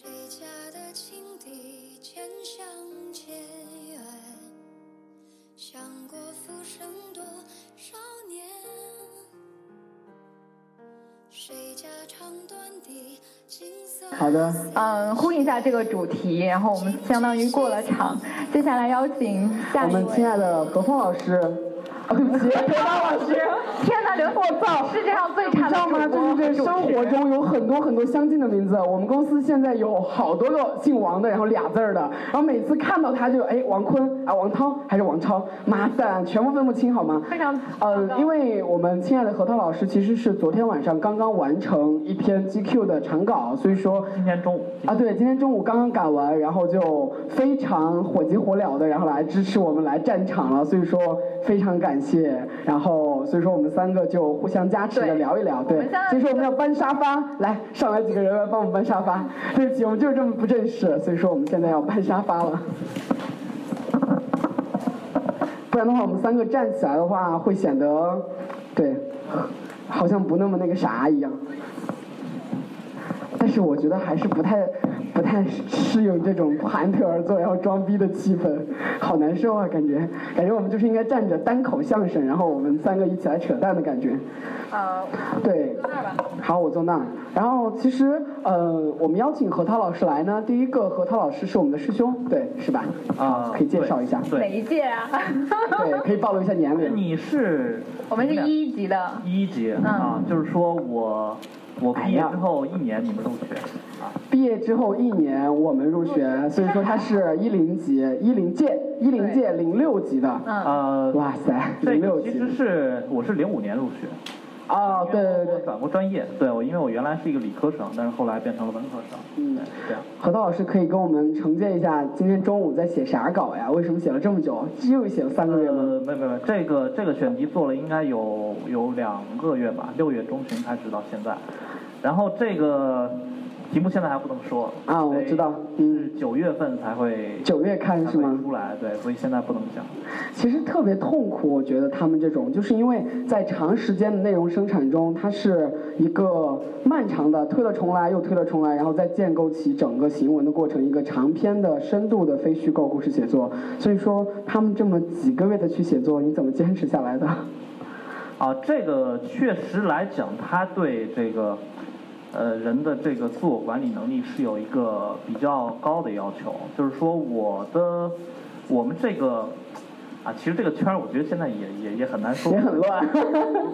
谁家的青笛渐相渐远，想过浮生多少年。谁家长短的景色？好的，嗯，呼应一下这个主题，然后我们相当于过了场，接下来邀请下一我们亲。爱的何峰老师，哦对不起，何峰老师。天我操，世界上最差的你知道吗？就是这生活中有很多很多相近的名字。我们公司现在有好多个姓王的，然后俩字儿的，然后每次看到他就哎王坤啊王涛还是王超，妈蛋，全部分不清好吗？非常呃，因为我们亲爱的何涛老师其实是昨天晚上刚刚完成一篇 GQ 的长稿，所以说今天中午啊，对，今天中午刚刚赶完，然后就非常火急火燎的，然后来支持我们来战场了，所以说非常感谢。然后所以说我们三个就互相加持的聊一聊，对。所以说我们要搬沙发，来上来几个人来帮我们搬沙发。对不起，我们就是这么不正式，所以说我们现在要搬沙发了。不然的话，我们三个站起来的话，会显得，对，好像不那么那个啥一样。但是我觉得还是不太不太适应这种盘腿而坐然后装逼的气氛，好难受啊！感觉感觉我们就是应该站着单口相声，然后我们三个一起来扯淡的感觉。呃，对，好，我坐那儿。然后其实呃，我们邀请何涛老师来呢，第一个何涛老师是我们的师兄，对，是吧？啊，可以介绍一下。对，哪一届啊？对，可以暴露一下年龄。你是我们是一级的，一级啊，就是说我我毕业之后一年你们入学啊，毕业之后一年我们入学，所以说他是一零级，一零届，一零届零六级的。嗯，呃，哇塞，这零六级个其实。是我是零五年入学，哦，对对对，转过专业，对我因为我原来是一个理科生，但是后来变成了文科生，嗯对，这样。何涛老师可以跟我们承接一下今天中午在写啥稿呀？为什么写了这么久？又写了三个月吗？呃，没没没，这个这个选题做了应该有有两个月吧，六月中旬开始到现在，然后这个题目现在还不能说啊我知道嗯是九月份才会九月刊是吗？出来，对，所以现在不能讲。其实特别痛苦，我觉得他们这种，就是因为在长时间的内容生产中，它是一个漫长的推了重来又推了重来，然后再建构起整个行文的过程，一个长篇的深度的非虚构故事写作。所以说，他们这么几个月的去写作，你怎么坚持下来的？啊，这个确实来讲，他对这个呃人的这个自我管理能力是有一个比较高的要求。就是说，我的我们这个啊，其实这个圈儿，我觉得现在也也也很难说，也很乱。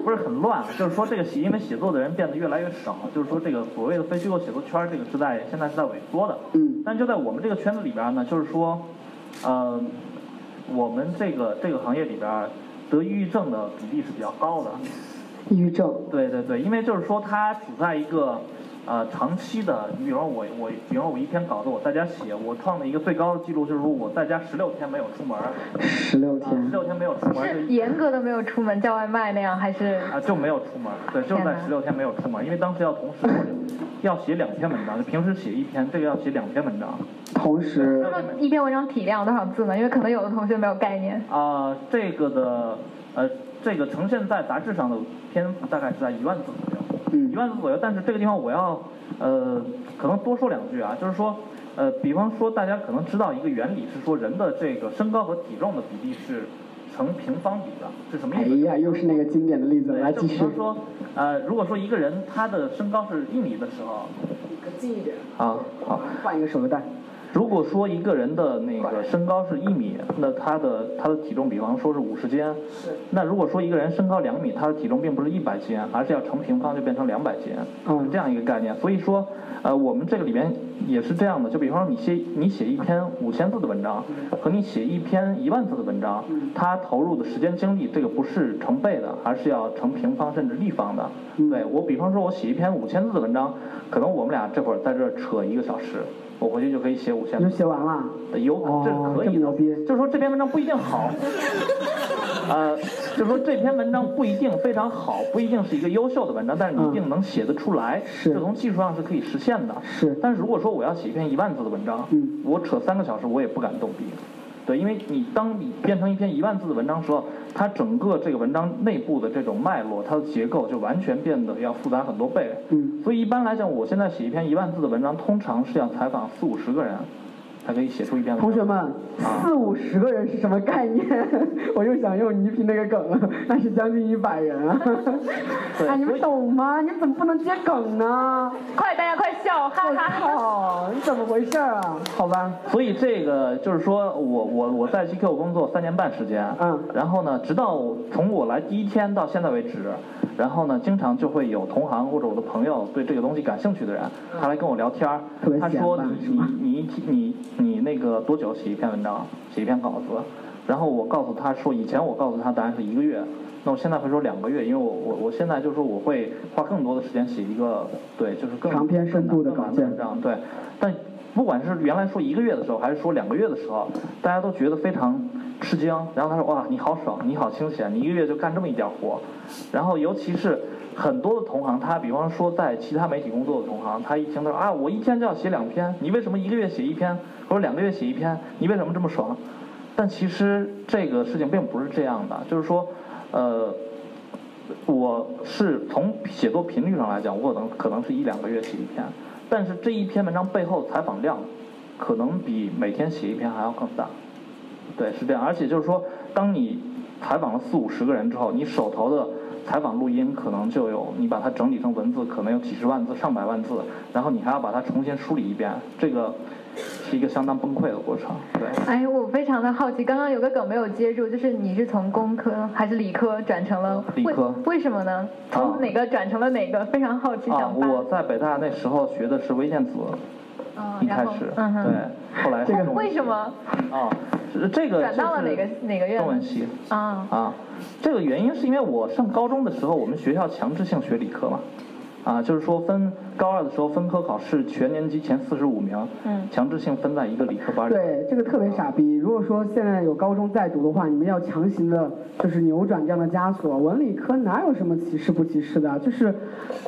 不是很乱，就是说这个写，因为写作的人变得越来越少，就是说这个所谓的非虚构写作圈儿，这个是在现在是在萎缩的。嗯但就在我们这个圈子里边儿呢，就是说，呃，我们这个这个行业里边儿得抑郁症的比例是比较高的。抑郁症，对对对，因为就是说它处在一个呃长期的，你比如说我我，比如说我一篇稿子我在家写，我创的一个最高的记录就是说我在家十六天没有出门儿，十六天，十天。六天没有出门儿是严格的没有出门叫外卖那样，还是啊就没有出门儿，对，就是在十六天没有出门儿，因为当时要同时要写两篇文章，就平时写一篇，这个要写两篇文章。同时，那么一篇文章体量多少字呢？因为可能有的同学没有概念。啊、这个的呃，这个呈现在杂志上的篇幅大概是在一万字左右，嗯一万字左右。但是这个地方我要呃，可能多说两句啊，就是说呃，比方说大家可能知道一个原理是说人的这个身高和体重的比例是成平方比的，是什么意思？哎呀，又是那个经典的例子，对，来继续就比方。说呃，如果说一个人他的身高是一米的时候，近一点。好，好。换一个手榴弹。如果说一个人的那个身高是一米，那他的他的体重，比方说是五十斤，那如果说一个人身高两米，他的体重并不是一百斤，而是要乘平方就变成两百斤，嗯。是这样一个概念。所以说，呃，我们这个里边也是这样的，就比方说你写你写一篇五千字的文章，和你写一篇一万字的文章，它投入的时间精力这个不是成倍的，而是要成平方甚至立方的。对我，比方说我写一篇五千字的文章，可能我们俩这会儿在这儿扯一个小时，我回去就可以写五千你就字。写完了。有哦这是可以的。这么牛逼，就是说这篇文章不一定好，呃，就是说这篇文章不一定非常好，不一定是一个优秀的文章，但是你一定能写得出来，是。这从技术上是可以实现的。是。但是如果说我要写一篇一万字的文章，嗯。我扯三个小时我也不敢动笔，对，因为你当你变成一篇一万字的文章时候，它整个这个文章内部的这种脉络，它的结构就完全变得要复杂很多倍。嗯，所以一般来讲，我现在写一篇一万字的文章，通常是要采访四五十个人，才可以写出一篇文章。同学们，四五十个人是什么概念？我又想用倪萍那个梗了，那是将近一百人啊！对哎，你们懂吗？你怎么不能接梗呢？快，大家快笑，哈哈哈！你怎么回事啊？好吧，所以这个就是说我我我在 GQ 工作三年半时间，嗯然后呢，直到从我来第一天到现在为止，然后呢，经常就会有同行或者我的朋友对这个东西感兴趣的人，他来跟我聊天他说你你你你你那个多久写一篇文章，写一篇稿子？然后我告诉他说，以前我告诉他答案是一个月，那我现在会说两个月，因为我我我现在就是说我会花更多的时间写一个对，就是更长篇深度的稿件文章，对，但不管是原来说一个月的时候，还是说两个月的时候，大家都觉得非常吃惊。然后他说：“哇，你好爽，你好清闲，你一个月就干这么一点活。”然后尤其是很多的同行，他比方说在其他媒体工作的同行，他一听他说：“啊，我一天就要写两篇，你为什么一个月写一篇，或者两个月写一篇？你为什么这么爽？”但其实这个事情并不是这样的，就是说，呃，我是从写作频率上来讲，我可能可能是一两个月写一篇，但是这一篇文章背后采访量，可能比每天写一篇还要更大。对，是这样。而且就是说，当你采访了四五十个人之后，你手头的采访录音可能就有，你把它整理成文字，可能有几十万字、上百万字，然后你还要把它重新梳理一遍，这个是一个相当崩溃的过程。对。哎，我非常的好奇，刚刚有个梗没有接住，就是你是从工科还是理科转成了理科为为什么呢？从哪个转成了哪个？非常好奇，啊。我在北大那时候学的是微电子，一开始，嗯，对，后来为什么啊，这个转到了哪个就是哪个院？中文系啊，啊，这个原因是因为我上高中的时候，我们学校强制性学理科嘛，啊，就是说分高二的时候分科考试，全年级前四十五名，嗯强制性分在一个理科班里。对，这个特别傻逼。如果说现在有高中在读的话，你们要强行的，就是扭转这样的枷锁。文理科哪有什么歧视不歧视的？就是，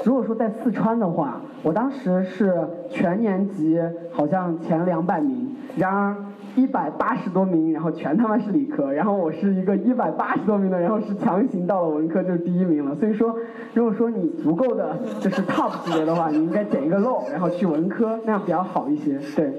如果说在四川的话，我当时是全年级好像前两百名，然而一百八十多名，然后全他妈是理科，然后我是一个一百八十多名的，然后是强行到了文科就是第一名了。所以说，如果说你足够的就是 top 级别的话，你应该捡一个漏，然后去文科，那样比较好一些。对。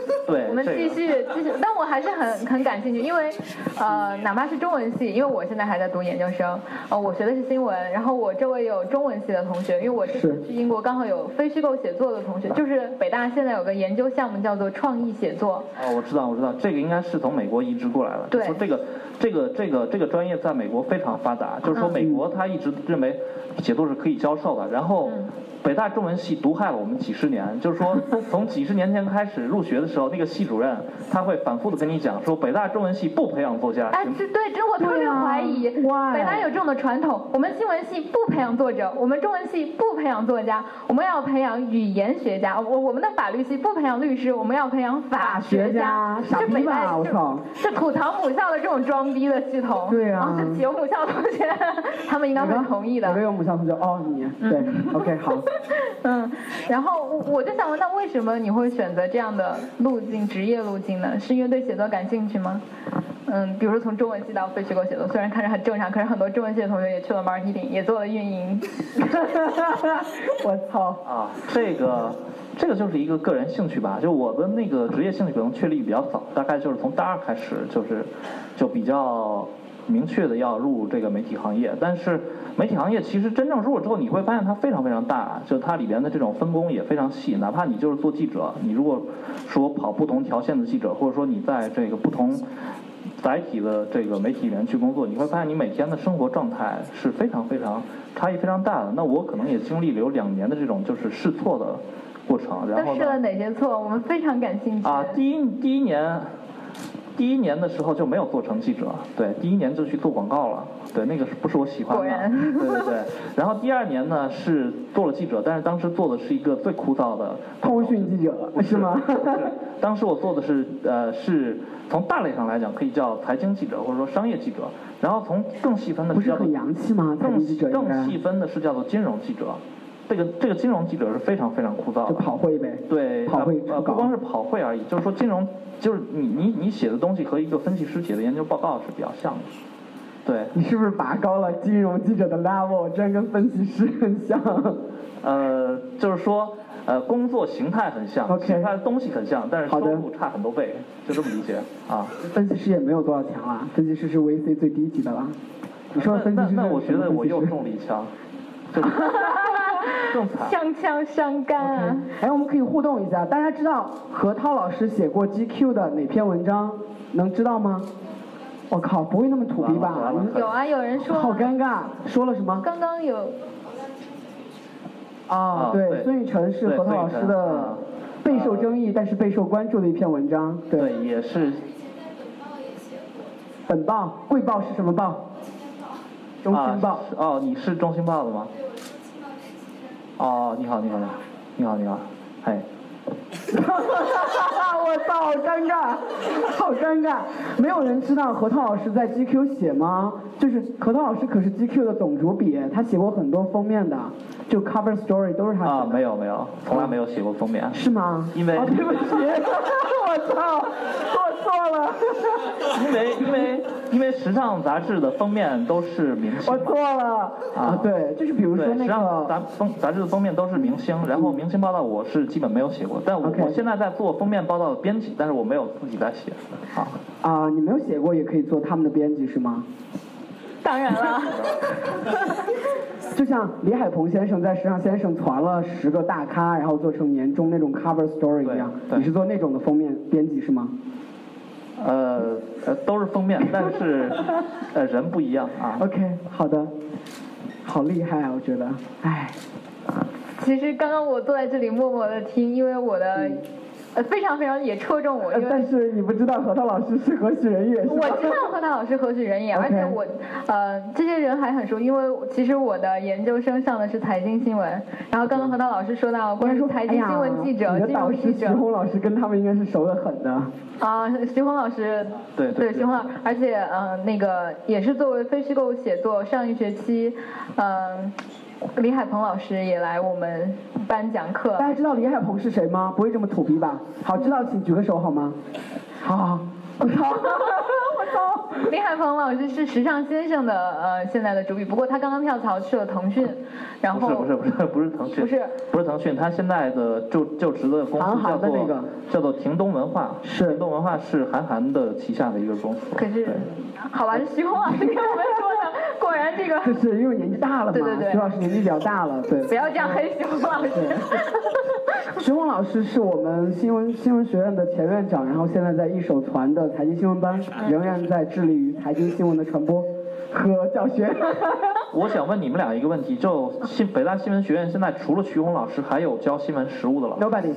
对，我们继续继续，但我还是很很感兴趣，因为呃，哪怕是中文系，因为我现在还在读研究生，呃，我学的是新闻，然后我周围有中文系的同学，因为我是去英国刚好有非虚构写作的同学，就是北大现在有个研究项目叫做创意写作，哦，我知道，我知道，这个应该是从美国移植过来的。对说这个这个这个这个专业在美国非常发达，就是说嗯美国他一直认为写作是可以教授的，然后嗯北大中文系毒害了我们几十年，就是说 从几十年前开始入学的时候，那个系主任他会反复的跟你讲说，北大中文系不培养作家。哎，这对，这我特别怀疑？北大有这种的传统，我们新闻系不培养作者，我们中文系不培养作家，我们要培养语言学家，我我们的法律系不培养律师，我们要培养法学家，傻逼这北大吧我操这这土堂母校的这种装逼的系统，对啊哦对不起有母校同学，他们应该会同意的我。跟我母校同学，哦，你对，OK，好。嗯，然后我我就想问，那为什么你会选择这样的路径，职业路径呢？是因为对写作感兴趣吗？嗯，比如说从中文系到非虚构写作，虽然看着很正常，可是很多中文系的同学也去了 marketing，也做了运营。我操！啊，这个这个就是一个个人兴趣吧。就我的那个职业兴趣可能确立比较早，大概就是从大二开始，就是就比较明确的要入这个媒体行业。但是媒体行业其实真正入了之后，你会发现它非常非常大，就它里边的这种分工也非常细。哪怕你就是做记者，你如果说跑不同条线的记者，或者说你在这个不同。载体的这个媒体里面去工作，你会发现你每天的生活状态是非常非常差异非常大的。那我可能也经历了有两年的这种就是试错的过程，然后都试了，哪些错？我们非常感兴趣。啊，第一第一年，第一年的时候就没有做成记者，对，第一年就去做广告了，对，那个是不是我喜欢的？对对对。然后第二年呢是做了记者，但是当时做的是一个最枯燥的通讯记者是吗？是，当时我做的是呃是从大类上来讲可以叫财经记者或者说商业记者，然后从更细分的不是是叫做很洋气吗？财更经记者更细分的是叫做金融记者，这个这个金融记者是非常非常枯燥就。跑会呗。对，跑会呃，不光是跑会而已，就是说金融，就是你你你写的东西和一个分析师写的研究报告是比较像的。对，你是不是拔高了金融记者的 level？这样跟分析师很像。呃，就是说，呃，工作形态很像写出来的东西很像，但是收入差很多倍，就这么理解啊。分析师也没有多少钱了，分析师是 VC 最低级的了。你说的分析师那我觉得我又中了一枪，这 更惨。枪枪伤肝啊！哎，我们可以互动一下，大家知道何涛老师写过 GQ 的哪篇文章？能知道吗？我靠，不会那么土逼吧有啊，有人说好尴尬，说了什么？刚刚有啊啊，对，对孙雨晨是何涛老师的啊备受争议但是备受关注的一篇文章。对，对，也是本报、贵报是什么报？中心报啊。哦，你是中新报的吗？哦，你好，你好，你好，你好，你好，哎，我操，好尴尬，好尴尬！没有人知道何涛老师在 GQ 写吗？就是何涛老师可是 GQ 的总主笔，他写过很多封面的，就 cover story 都是他写的。啊，没有没有，从来没有写过封面。是吗？因为哦，对不起，我操，做错了，因为因为因为时尚杂志的封面都是明星我错了。啊！对，就是比如，说那时尚个杂封杂志的封面都是明星，然后明星报道我是基本没有写过，但我我现在在做封面报道的编辑，但是我没有自己在写。啊，啊，你没有写过也可以做他们的编辑是吗？当然了，就像李海鹏先生在《时尚先生》传了十个大咖，然后做成年终那种 cover story 一样，对对你是做那种的封面编辑是吗？呃呃都是封面，但是 呃人不一样啊。OK，好的，好厉害啊，我觉得，唉，其实刚刚我坐在这里默默的听，因为我的呃非常非常也戳中我，但是你不知道何涛老师是何许人也是？我知道何涛老师何许人也，而且我呃这些人还很熟，因为其实我的研究生上的是财经新闻，然后刚刚何涛老师说到关于财经新闻记者、金融记者红老师跟他们应该是熟得很的。啊，徐红老师对对对徐红老师，而且嗯、呃那个也是作为非虚构写作，上一学期嗯、李海鹏老师也来我们班讲课大。家知道李海鹏是谁吗？不会这么土逼吧？好，知道请举个手好吗？好好，我操，我操。李海鹏老师是时尚先生的呃现在的主笔，不过他刚刚跳槽去了腾讯，然后不是不是不是不是腾讯，不是不是腾讯，他现在的就就职的公司叫做那个叫做亭东文化，是亭东文化是韩寒的旗下的一个公司。可是好吧，是徐红老师跟我们说然这个就 是因为年纪大了嘛，对对对徐老师年纪比较大了，对。不要这样黑 徐红老师。徐红老师是我们新闻新闻学院的前院长，然后现在在一手传的财经新闻班，仍然在致力于财经新闻的传播和教学。我想问你们俩一个问题，就新北大新闻学院现在除了徐红老师，还有教新闻实务的老师，Nobody，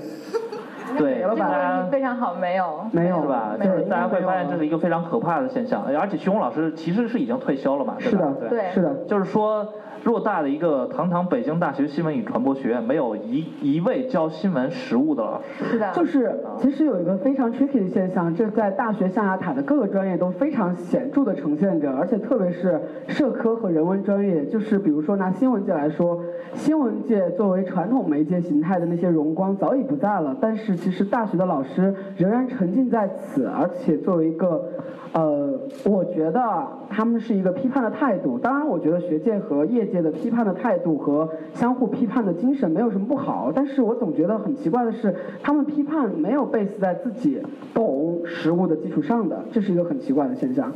对，了吧这个大家非常好，没有。没有是吧？就是大家会发现这是一个非常可怕的现象，而且徐宏老师其实是已经退休了嘛，对是吧？的，对是的。就是说，偌大的一个堂堂北京大学新闻与传播学院，没有一一位教新闻实务的老师。是的。就是其实有一个非常 tricky 的现象，这在大学象牙塔的各个专业都非常显著的呈现着，而且特别是社科和人文专业，就是比如说拿新闻界来说，新闻界作为传统媒介形态的那些荣光早已不在了，但是其实大学的老师仍然沉浸在此，而且作为一个。呃，我觉得他们是一个批判的态度。当然，我觉得学界和业界的批判的态度和相互批判的精神没有什么不好。但是我总觉得很奇怪的是，他们批判没有 base 在自己懂食物的基础上的，这是一个很奇怪的现象。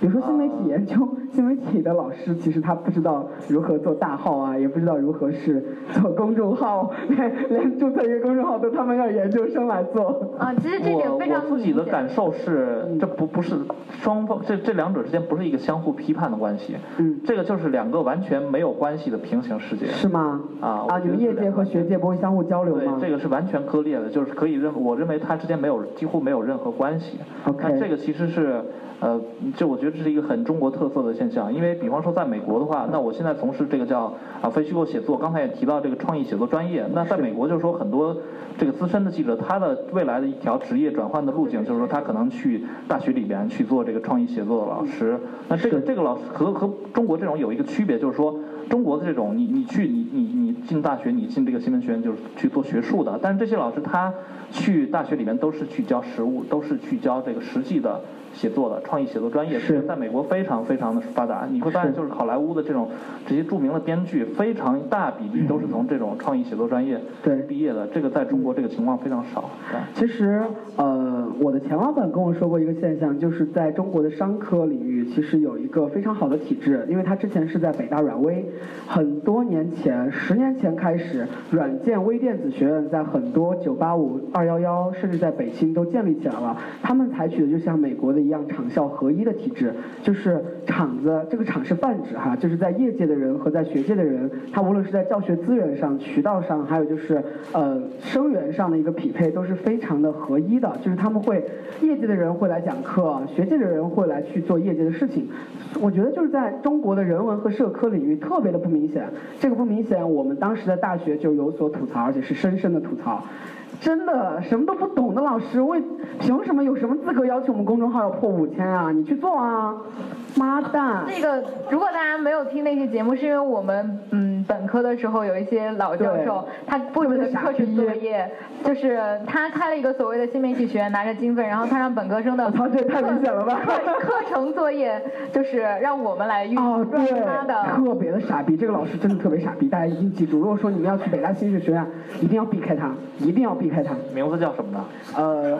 比如说新媒体研究，新媒体的老师其实他不知道如何做大号啊，也不知道如何是做公众号，连连注册一个公众号都他们要研究生来做。啊，其实这点我非常我自己的感受是，这不不是双方这这两者之间不是一个相互批判的关系，嗯，这个就是两个完全没有关系的平行世界。是吗？啊我啊，你们业界和学界不会相互交流对吗？，这个是完全割裂的，就是可以认，我认为它之间没有几乎没有任何关系。OK 那这个其实是，呃，就我觉得这是一个很中国特色的现象，因为比方说在美国的话，那我现在从事这个叫啊非虚构写作，刚才也提到这个创意写作专业，那在美国就是说很多这个资深的记者，他的未来的一条职业转换的路径，就是说他可能去大学里边去做这个创意写作的老师。那这个这个老师和和中国这种有一个区别，就是说中国的这种你你去你你你进大学，你进这个新闻学院就是去做学术的，但是这些老师他去大学里面都是去教实务，都是去教这个实际的写作的创意写作专业，是在美国非常非常的发达。你会发现，就是好莱坞的这种这些著名的编剧，非常大比例都是从这种创意写作专业对毕业的。这个在中国这个情况非常少。对其实，呃，我的前老板跟我说过一个现象，就是在中国的商科领域，其实有一个非常好的体制，因为他之前是在北大软微，很多年前，十年前开始，软件微电子学院在很多九八五、二幺幺甚至在北京都建立起来了。他们采取的就像美国的一样，厂校合一的体制，就是厂子，这个厂是泛指哈，就是在业界的人和在学界的人，他无论是在教学资源上、渠道上，还有就是呃生源上的一个匹配，都是非常的合一的。就是他们会业界的人会来讲课，学界的人会来去做业界的事情。我觉得就是在中国的人文和社科领域特别的不明显，这个不明显，我们当时在大学就有所吐槽，而且是深深的吐槽。真的什么都不懂的老师，为凭什么有什么资格要求我们公众号要破五千啊？你去做啊！妈蛋！那个，如果大家没有听那期节目，是因为我们嗯本科的时候有一些老教授，他布置的课程作业，就是他开了一个所谓的新媒体学院，拿着经费，然后他让本科生的我操，这也太明显了吧！课课程作业就是让我们来运哦，对他的。，特别的傻逼，这个老师真的特别傻逼，大家一定记住。如果说你们要去北大新视学院，一定要避开他，一定要避开他。名字叫什么呢？呃，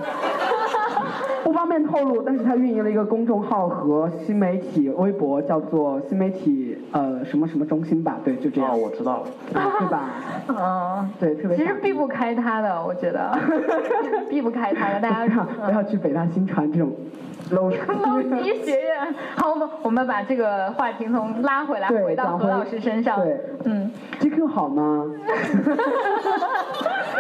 不方便透露，但是他运营了一个公众号和新媒体微博，叫做新媒体呃什么什么中心吧，对，就这样，哦，我知道了。对吧？嗯，对，特别。其实避不开他的，我觉得 避不开他的，大家不要不要去北大新传这种 low 捞级学院。好，我们我们把这个话题从拉回来，回到何老师身上。对嗯，GQ 好吗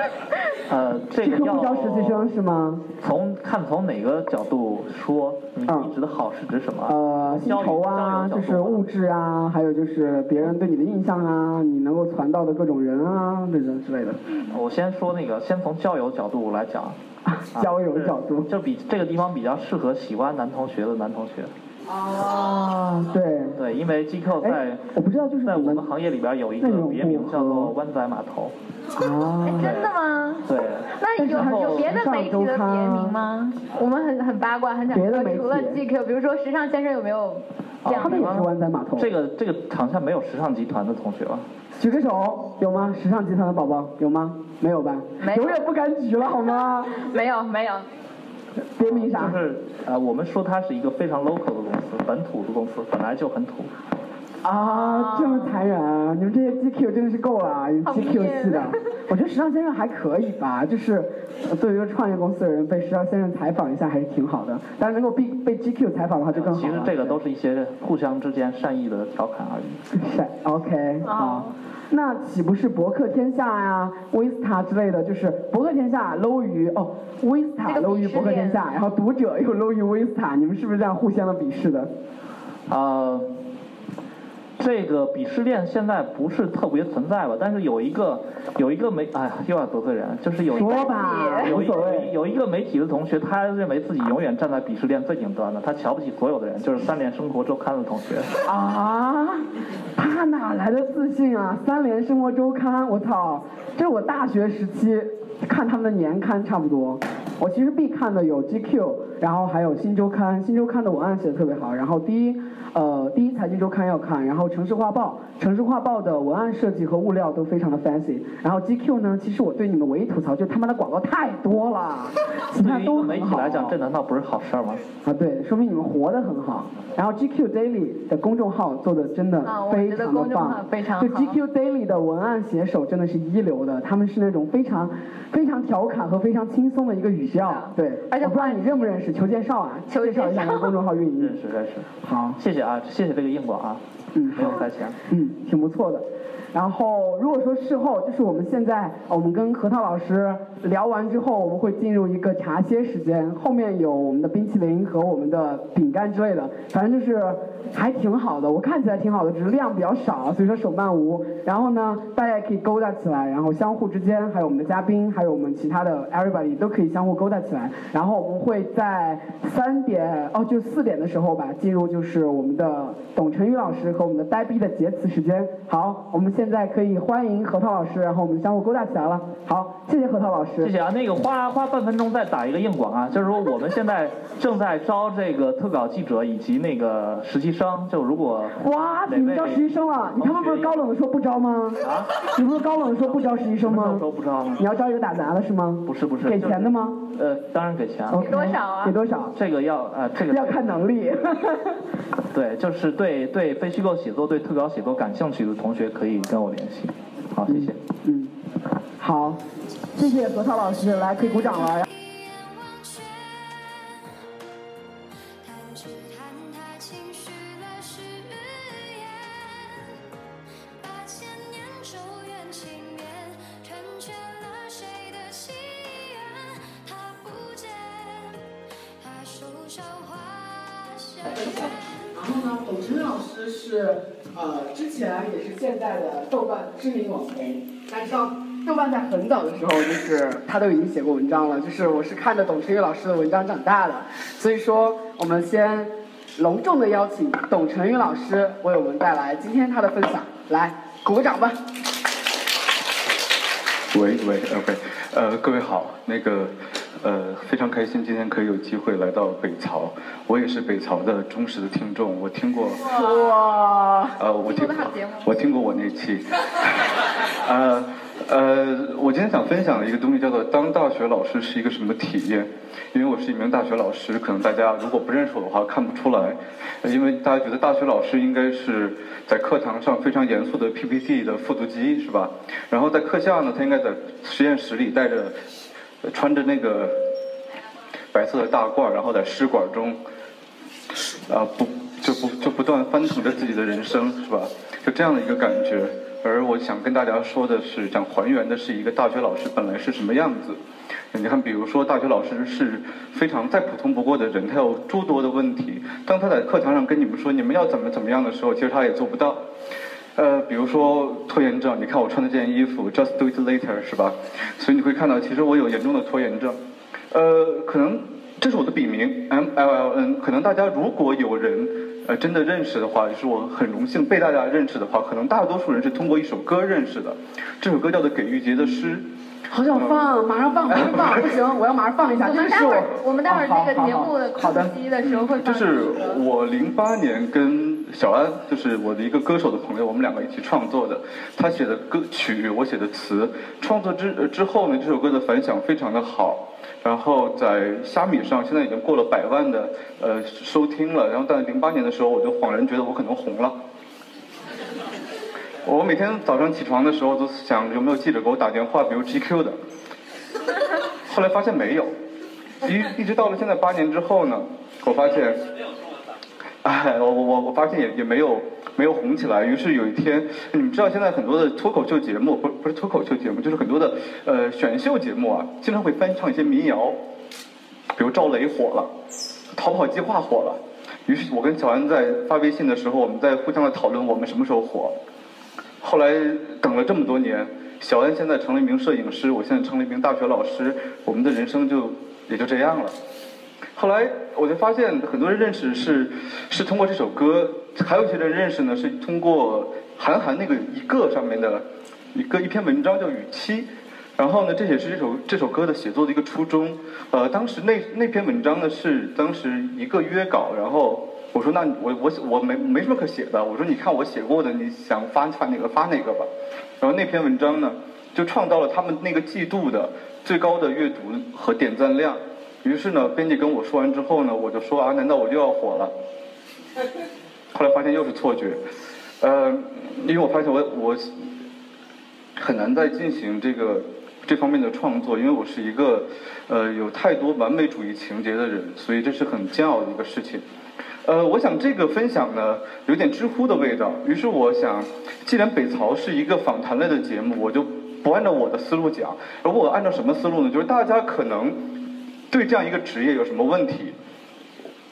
呃，这个不招实习生是吗？从看从哪个角度说，你指的好是指什么？呃，薪酬啊，就是物质啊，还有就是别人对你的印象啊，你能够传到的各种人啊，这种之类的。我先说那个，先从交友角度来讲。啊 交友角度就比这个地方比较适合喜欢男同学的男同学。啊，对。对，因为 GQ 在哎，我不知道，就是在我们行业里边有一个别名叫做湾仔码头。啊哎，，真的吗？对，那有有别的媒体的别名吗？我们很很八卦，很想知道别的媒体除了 GQ，比如说时尚先生有没有这样的他们也是湾仔码头。这个这个场下没有时尚集团的同学吧？举个手，有吗？时尚集团的宝宝有吗？没有吧？没有永远不敢举了好吗？没 有没有，别名啥？就是呃，我们说它是一个非常 local 的公司，本土的公司，本来就很土。啊，这么残忍啊！你们这些 GQ 真的是够了啊好，GQ 面系的。我觉得时尚先生还可以吧，就是呃作为一个创业公司的人，被时尚先生采访一下还是挺好的。但是能够被被 GQ 采访的话就更好了。其实这个都是一些互相之间善意的调侃而已。是 OK 哦好。那岂不是博客天下呀、威斯塔之类的？就是博客天下 low 于哦，，Vista low 于博客天下，然后读者又 low 于威斯塔，你们是不是这样互相的鄙视的？呃，这个鄙视链现在不是特别存在吧？但是有一个有一个媒，哎呀，又要得罪人，就是有一个说吧，有一无所谓。有一个媒体的同学，他认为自己永远站在鄙视链最顶端的，他瞧不起所有的人，就是三联生活周刊的同学。啊，他哪来的自信啊？三联生活周刊，我操，这是我大学时期看他们的年刊差不多。我其实必看的有 GQ，然后还有新周刊，新周刊的文案写的特别好。然后第一，呃，第一财经周刊要看，然后城市画报，城市画报的文案设计和物料都非常的 fancy。然后 GQ 呢，其实我对你们唯一吐槽就是他妈的广告太多了，其他都很好。媒体来讲，这难道不是好事儿吗？啊，对，说明你们活得很好。然后 GQ Daily 的公众号做的真的非常的觉得公众号棒，就非常好 GQ Daily 的文案写手真的是一流的，他们是那种非常非常调侃和非常轻松的一个语调。对，而且我不知道你认不认识裘介绍啊？裘介绍一下建少你的公众号运营 认。识认识。好，谢谢啊，谢谢这个硬广啊，嗯，没有好塞钱。嗯，挺不错的。然后如果说事后，就是我们现在我们跟核桃老师聊完之后，我们会进入一个茶歇时间，后面有我们的冰淇淋和我们的饼干之类的，反正就是还挺好的。我看起来挺好的，只是量比较少，所以说手慢无。然后呢，大家也可以勾搭起来，然后相互之间，还有我们的嘉宾，还有我们其他的 everybody 都可以相互勾搭起来。然后我们会在三点哦，就四点的时候吧，进入就是我们的董晨宇老师和我们的呆逼的结词时间。好，我们现在可以欢迎何涛老师，然后我们相互勾搭起来了。好，谢谢何涛老师。谢谢啊，那个花花半分钟再打一个硬广啊，就是说我们现在正在招这个特稿记者以及那个实习生生，就如果哇，你们招实习生了？你他们不是高冷的说不招吗？啊，你不是高冷的说不招实习生吗？招不招吗？你要招一个打杂的是吗？不是不是，给钱的吗？呃，当然给钱。给多少啊？给多少？这个要呃，这个要看能力。对，就是对对非虚构写作、对特稿写作感兴趣的同学可以跟我联系。好，谢谢。嗯，好，谢谢何涛老师，来可以鼓掌了。豆瓣知名网红。大家知道，豆瓣在很早的时候，就是他都已经写过文章了。就是我是看着董晨宇老师的文章长大的，所以说我们先隆重的邀请董晨宇老师为我们带来今天他的分享，来鼓个掌吧。喂喂，OK，呃，各位好，那个。呃，非常开心今天可以有机会来到北曹，我也是北曹的忠实的听众，我听过，哇，呃，我听过，我听过我那期，呃呃，我今天想分享的一个东西叫做当大学老师是一个什么体验，因为我是一名大学老师，可能大家如果不认识我的话看不出来，因为大家觉得大学老师应该是在课堂上非常严肃的 PPT 的复读机是吧？然后在课下呢，他应该在实验室里带着。穿着那个白色的大褂，然后在试管中，啊不就不就不断翻腾着自己的人生，是吧？就这样的一个感觉。而我想跟大家说的是，想还原的是一个大学老师本来是什么样子。你看，比如说大学老师是非常再普通不过的人，他有诸多的问题。当他在课堂上跟你们说你们要怎么怎么样的时候，其实他也做不到。呃，比如说拖延症，你看我穿的这件衣服，just do it later，是吧？所以你会看到，其实我有严重的拖延症。呃，可能这是我的笔名，M L L N。可能大家如果有人呃真的认识的话，就是我很荣幸被大家认识的话，可能大多数人是通过一首歌认识的。这首歌叫做给玉洁的诗。好想放，马上放，马上放，不行，我要马上放一下。我们待会儿，我们待会儿这个节目的好的的时候会放。就是我零八年跟小安，就是我的一个歌手的朋友，我们两个一起创作的。他写的歌曲，我写的词。创作之之后呢，这首歌的反响非常的好，然后在虾米上现在已经过了百万的呃收听了。然后在零八年的时候，我就恍然觉得我可能红了。我每天早上起床的时候都想有没有记者给我打电话，比如 GQ 的。后来发现没有，一一直到了现在八年之后呢，我发现，哎，我我我我发现也也没有没有红起来。于是有一天，你们知道现在很多的脱口秀节目，不不是脱口秀节目，就是很多的呃选秀节目啊，经常会翻唱一些民谣，比如赵雷火了，逃跑计划火了。于是我跟小安在发微信的时候，我们在互相的讨论我们什么时候火。后来等了这么多年，小恩现在成了一名摄影师，我现在成了一名大学老师，我们的人生就也就这样了。后来我就发现，很多人认识是是通过这首歌，还有一些人认识呢是通过韩寒那个一个上面的一个一篇文章叫《雨期》，然后呢，这也是这首这首歌的写作的一个初衷。呃，当时那那篇文章呢是当时一个约稿，然后。我说那我我我没没什么可写的。我说你看我写过的，你想发发哪个发哪个吧。然后那篇文章呢，就创造了他们那个季度的最高的阅读和点赞量。于是呢，编辑跟我说完之后呢，我就说啊，难道我就要火了？后来发现又是错觉。呃，因为我发现我我很难再进行这个这方面的创作，因为我是一个呃有太多完美主义情节的人，所以这是很煎熬的一个事情。呃，我想这个分享呢有点知乎的味道，于是我想，既然北曹是一个访谈类的节目，我就不按照我的思路讲，而我按照什么思路呢？就是大家可能对这样一个职业有什么问题，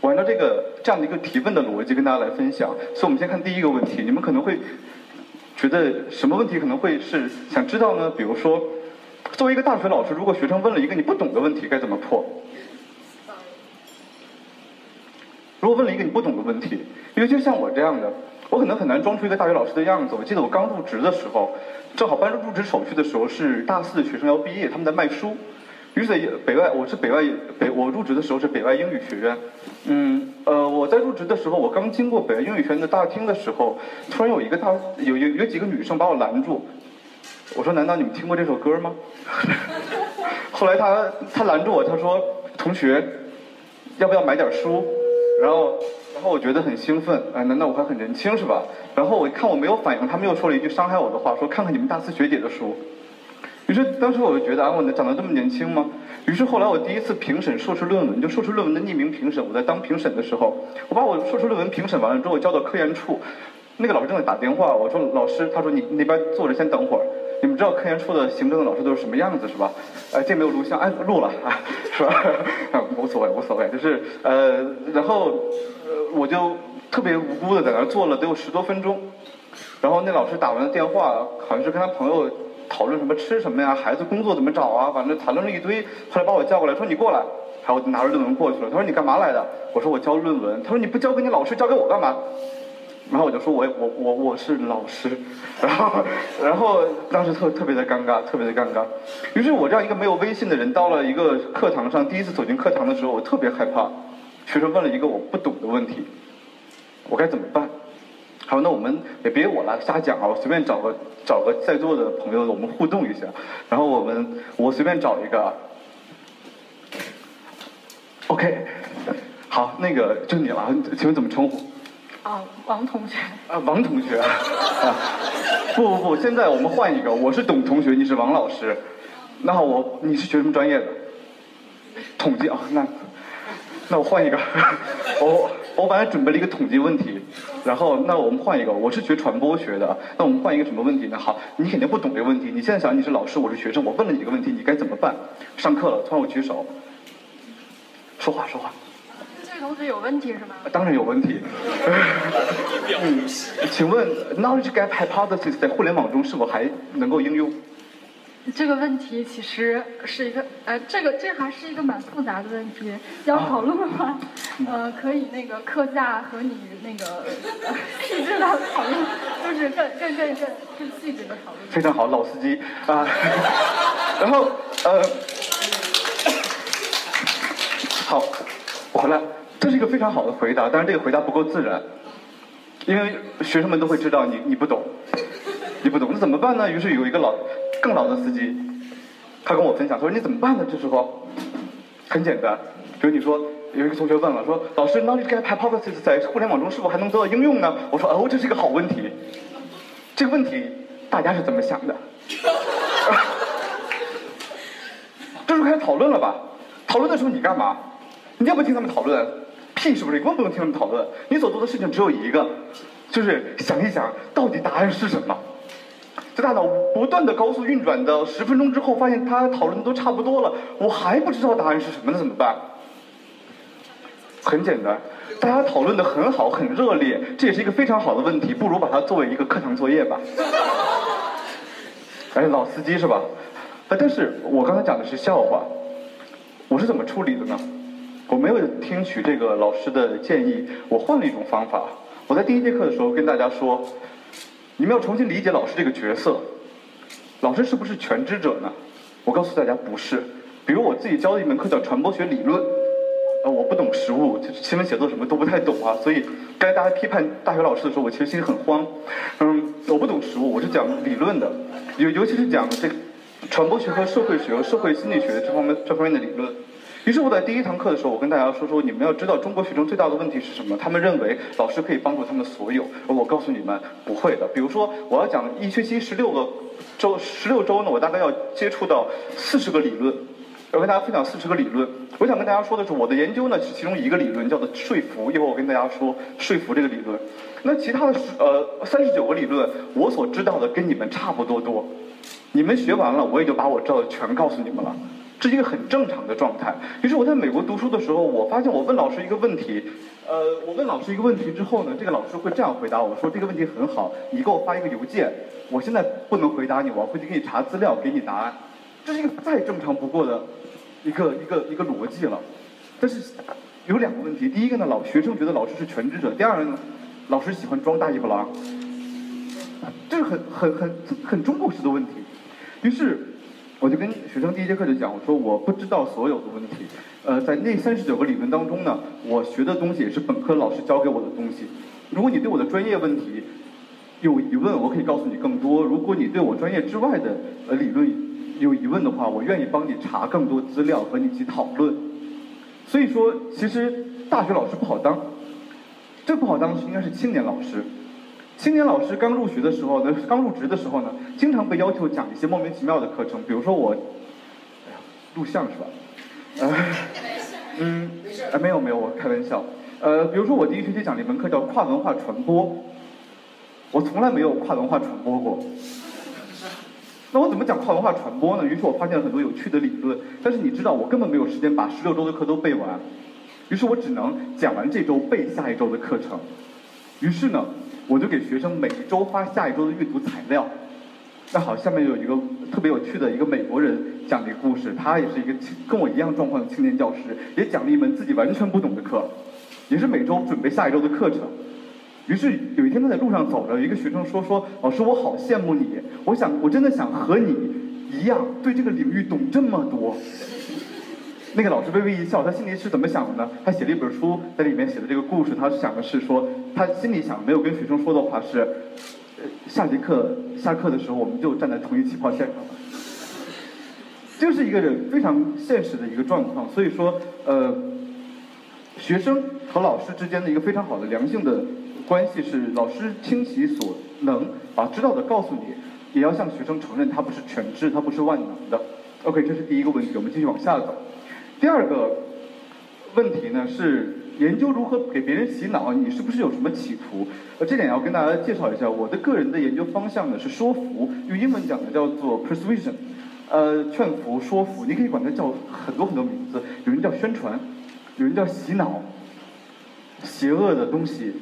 我按照这个这样的一个提问的逻辑跟大家来分享。所以我们先看第一个问题，你们可能会觉得什么问题可能会是想知道呢？比如说，作为一个大学老师，如果学生问了一个你不懂的问题，该怎么破？如果问了一个你不懂的问题，因为就像我这样的，我可能很难装出一个大学老师的样子。我记得我刚入职的时候，正好办入职手续的时候是大四的学生要毕业，他们在卖书。于是，北外，我是北外北，我入职的时候是北外英语学院。嗯，呃，我在入职的时候，我刚经过北外英语学院的大厅的时候，突然有一个大有有有几个女生把我拦住。我说：“难道你们听过这首歌吗？” 后来他他拦住我，他说：“同学，要不要买点书？”然后然后我觉得很兴奋，哎，难道我还很年轻是吧？然后我看我没有反应，他们又说了一句伤害我的话，说：“看看你们大四学姐的书。”于是当时我就觉得啊，我长得这么年轻吗？于是后来我第一次评审硕士论文，就硕士论文的匿名评审，我在当评审的时候，我把我硕士论文评审完了之后交到科研处，那个老师正在打电话，我说老师，他说你那边坐着先等会儿。你们知道科研处的行政的老师都是什么样子是吧？呃，这没有录像，哎，录了啊，是吧？无所谓，无所谓，就是呃，然后呃，我就特别无辜的在那坐了得有十多分钟，然后那老师打完了电话，好像是跟他朋友。讨论什么吃什么呀？孩子工作怎么找啊？反正谈论了一堆。后来把我叫过来，说你过来。然后我就拿着论文过去了。他说你干嘛来的？我说我交论文。他说你不交给你老师，交给我干嘛？然后我就说我我我我是老师。然后然后当时特特别的尴尬，特别的尴尬。于是我这样一个没有微信的人，到了一个课堂上，第一次走进课堂的时候，我特别害怕。学生问了一个我不懂的问题，我该怎么办？好，那我们也别我了瞎讲啊，我随便找个找个在座的朋友，我们互动一下。然后我们我随便找一个，OK，好，那个就你了，请问怎么称呼？啊，王同学。啊，王同学啊，不不不，现在我们换一个，我是董同学，你是王老师。那我你是学什么专业的？统计啊，那那我换一个，我。我本来准备了一个统计问题，然后那我们换一个，我是学传播学的，那我们换一个什么问题呢？好，你肯定不懂这个问题，你现在想你是老师，我是学生，我问了你一个问题，你该怎么办？上课了，突然我举手，说话说话。这同学有问题是吗？当然有问题。嗯，请问 knowledge gap hypothesis 在互联网中是否还能够应用？这个问题其实是一个，呃，这个这还是一个蛮复杂的问题。要讨论的话，呃，可以那个课下和你那个细致的讨论，就是更更更更更细致的讨论。非常好，老司机啊。然后呃，好，我回来，这是一个非常好的回答，但是这个回答不够自然，因为学生们都会知道你你不懂，你不懂，那怎么办呢？于是有一个老。更老的司机，他跟我分享，他说你怎么办呢？这时候很简单，比如你说有一个同学问了，说老师，knowledge gap hypothesis 在互联网中是否还能得到应用呢？我说哦，这是一个好问题。这个问题大家是怎么想的？这时候开始讨论了吧？讨论的时候你干嘛？你要不听他们讨论？屁是不是？你根本不用听他们讨论。你所做的事情只有一个，就是想一想到底答案是什么。这大脑不断的高速运转的十分钟之后，发现他讨论的都差不多了，我还不知道答案是什么，那怎么办？很简单，大家讨论的很好，很热烈，这也是一个非常好的问题，不如把它作为一个课堂作业吧。哎，老司机是吧？但是我刚才讲的是笑话，我是怎么处理的呢？我没有听取这个老师的建议，我换了一种方法。我在第一节课的时候跟大家说。你们要重新理解老师这个角色，老师是不是全知者呢？我告诉大家不是。比如我自己教的一门课叫传播学理论，呃，我不懂实务，新闻写作什么都不太懂啊，所以该大家批判大学老师的时候，我其实心里很慌。嗯，我不懂实务，我是讲理论的，尤尤其是讲这传播学和社会学、和社会心理学这方面这方面的理论。于是我在第一堂课的时候，我跟大家说说，你们要知道中国学生最大的问题是什么？他们认为老师可以帮助他们所有，我告诉你们不会的。比如说，我要讲一学期十六个周，十六周呢，我大概要接触到四十个理论，要跟大家分享四十个理论。我想跟大家说的是，我的研究呢是其中一个理论，叫做说服。一会儿我跟大家说说服这个理论。那其他的呃三十九个理论，我所知道的跟你们差不多多。你们学完了，我也就把我知道的全告诉你们了。这是一个很正常的状态。于是我在美国读书的时候，我发现我问老师一个问题，呃，我问老师一个问题之后呢，这个老师会这样回答我说：“这个问题很好，你给我发一个邮件。”我现在不能回答你，我要回去给你查资料，给你答案。这是一个再正常不过的一个一个一个逻辑了。但是有两个问题，第一个呢，老学生觉得老师是全知者；第二个呢，老师喜欢装大尾巴狼，这是很很很很中国式的问题。于是我就跟学生第一节课就讲，我说我不知道所有的问题。呃，在那三十九个理论当中呢，我学的东西也是本科老师教给我的东西。如果你对我的专业问题有疑问，我可以告诉你更多；如果你对我专业之外的呃理论有疑问的话，我愿意帮你查更多资料和你一起讨论。所以说，其实大学老师不好当，这不好当是应该是青年老师。青年老师刚入学的时候呢，刚入职的时候呢，经常被要求讲一些莫名其妙的课程，比如说我，哎呀，录像是吧？呃，嗯，啊，没有没有，我开玩笑。呃，比如说我第一学期讲了一门课叫跨文化传播，我从来没有跨文化传播过。那我怎么讲跨文化传播呢？于是我发现了很多有趣的理论，但是你知道我根本没有时间把十六周的课都背完，于是我只能讲完这周背下一周的课程。于是呢，我就给学生每一周发下一周的阅读材料。那好，下面有一个特别有趣的一个美国人讲的一个故事，他也是一个跟我一样状况的青年教师，也讲了一门自己完全不懂的课，也是每周准备下一周的课程。于是有一天他在路上走着，一个学生说说老师我好羡慕你，我想我真的想和你一样对这个领域懂这么多。那个老师微微一笑，他心里是怎么想的呢？他写了一本书，在里面写的这个故事，他想的是说他心里想没有跟学生说的话是。下节课下课的时候，我们就站在同一起跑线上了。就是一个人非常现实的一个状况，所以说，呃，学生和老师之间的一个非常好的良性的关系是，老师倾其所能把知道的告诉你，也要向学生承认他不是全知，他不是万能的。OK，这是第一个问题，我们继续往下走。第二个问题呢是。研究如何给别人洗脑，你是不是有什么企图？呃，这点要跟大家介绍一下。我的个人的研究方向呢是说服，用英文讲的叫做 persuasion，呃，劝服、说服，你可以管它叫很多很多名字。有人叫宣传，有人叫洗脑，邪恶的东西。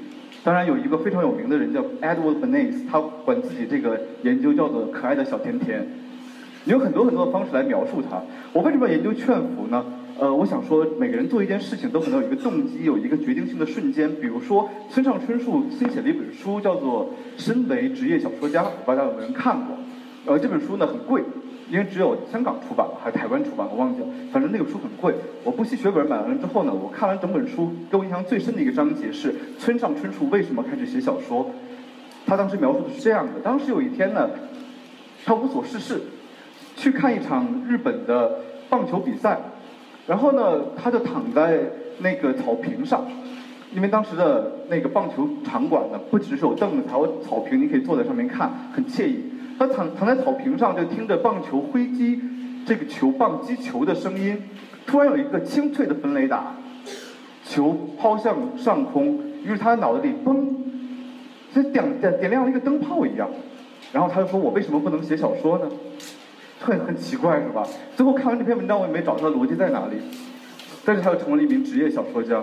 当然有一个非常有名的人叫 Edward Bernays，他管自己这个研究叫做可爱的小甜甜。有很多很多的方式来描述它。我为什么要研究劝服呢？呃，我想说，每个人做一件事情都可能有一个动机，有一个决定性的瞬间。比如说，村上春树新写了一本书，叫做《身为职业小说家》，不知道有没有人看过？呃，这本书呢很贵，因为只有香港出版还是台湾出版，我忘记了。反正那个书很贵。我不惜血本买完了之后呢，我看完整本书，给我印象最深的一个章节是村上春树为什么开始写小说。他当时描述的是这样的：当时有一天呢，他无所事事，去看一场日本的棒球比赛。然后呢，他就躺在那个草坪上，因为当时的那个棒球场馆呢，不只是有凳子，还有草坪，你可以坐在上面看，很惬意。他躺躺在草坪上，就听着棒球挥击这个球棒击球的声音。突然有一个清脆的分雷打，球抛向上空，于是他的脑子里嘣，像点点点亮了一个灯泡一样。然后他就说：“我为什么不能写小说呢？”很很奇怪是吧？最后看完这篇文章，我也没找到逻辑在哪里。但是他又成为了一名职业小说家。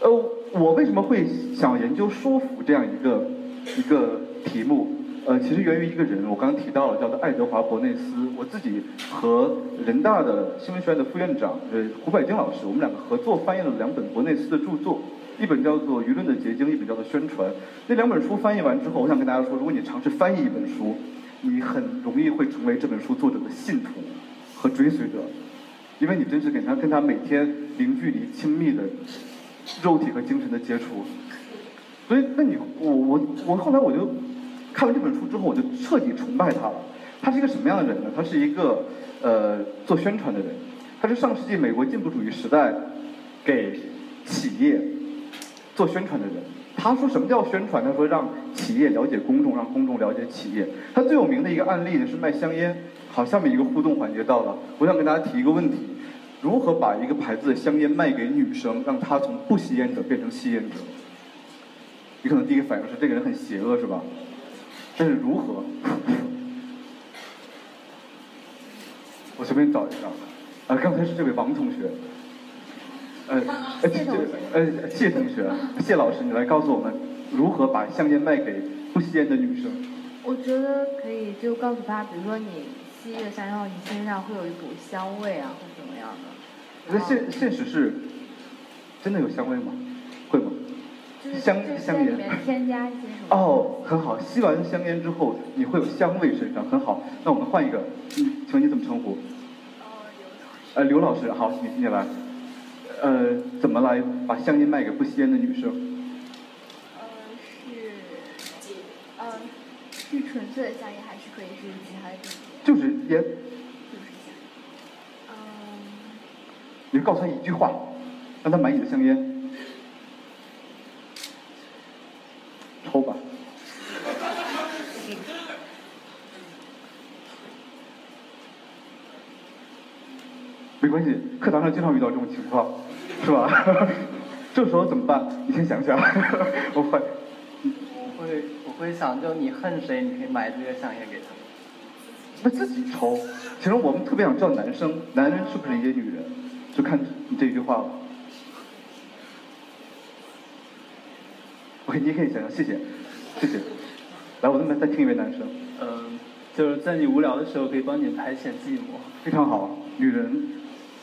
呃，我为什么会想研究说服这样一个一个题目？呃，其实源于一个人，我刚刚提到了，叫做爱德华伯内斯。我自己和人大的新闻学院的副院长呃胡柏金老师，我们两个合作翻译了两本伯内斯的著作，一本叫做《舆论的结晶》，一本叫做《宣传》。那两本书翻译完之后，我想跟大家说，如果你尝试翻译一本书。你很容易会成为这本书作者的信徒和追随者，因为你真是跟他跟他每天零距离、亲密的肉体和精神的接触。所以，那你我我我后来我就看完这本书之后，我就彻底崇拜他了。他是一个什么样的人呢？他是一个呃做宣传的人，他是上世纪美国进步主义时代给企业做宣传的人。他说什么叫宣传？他说让企业了解公众，让公众了解企业。他最有名的一个案例呢是卖香烟。好，下面一个互动环节到了，我想跟大家提一个问题：如何把一个牌子的香烟卖给女生，让她从不吸烟者变成吸烟者？你可能第一个反应是这个人很邪恶，是吧？但是如何？我随便找一下。啊，刚才是这位王同学。呃，谢同学，呃，谢同学，谢老师，你来告诉我们如何把香烟卖给不吸烟的女生。我觉得可以，就告诉他，比如说你吸一个香烟后，你身上会有一股香味啊，或怎么样的。那现现实是，真的有香味吗？会吗？香香烟里面添加一些什么？哦，很好。吸完香烟之后，你会有香味身上，很好。那我们换一个，嗯，请问你怎么称呼？呃，刘老师，好，你你来。呃，怎么来把香烟卖给不吸烟的女生？呃，是，呃，是纯粹的香烟，还是可以是其他的东西？就是烟，就是香烟。嗯，你告诉他一句话，让他买你的香烟。抽吧。没关系，课堂上经常遇到这种情况，是吧？这时候怎么办？你先想想，我会。我会我会想，就你恨谁，你可以买这个香烟给他。那自己抽。其实我们特别想知道男生，男人是不是理解女人，就看你这句话了。OK，你可以想想，谢谢，谢谢。来，我这边再听一位男生，嗯，就是在你无聊的时候，可以帮你排遣寂寞。非常好，女人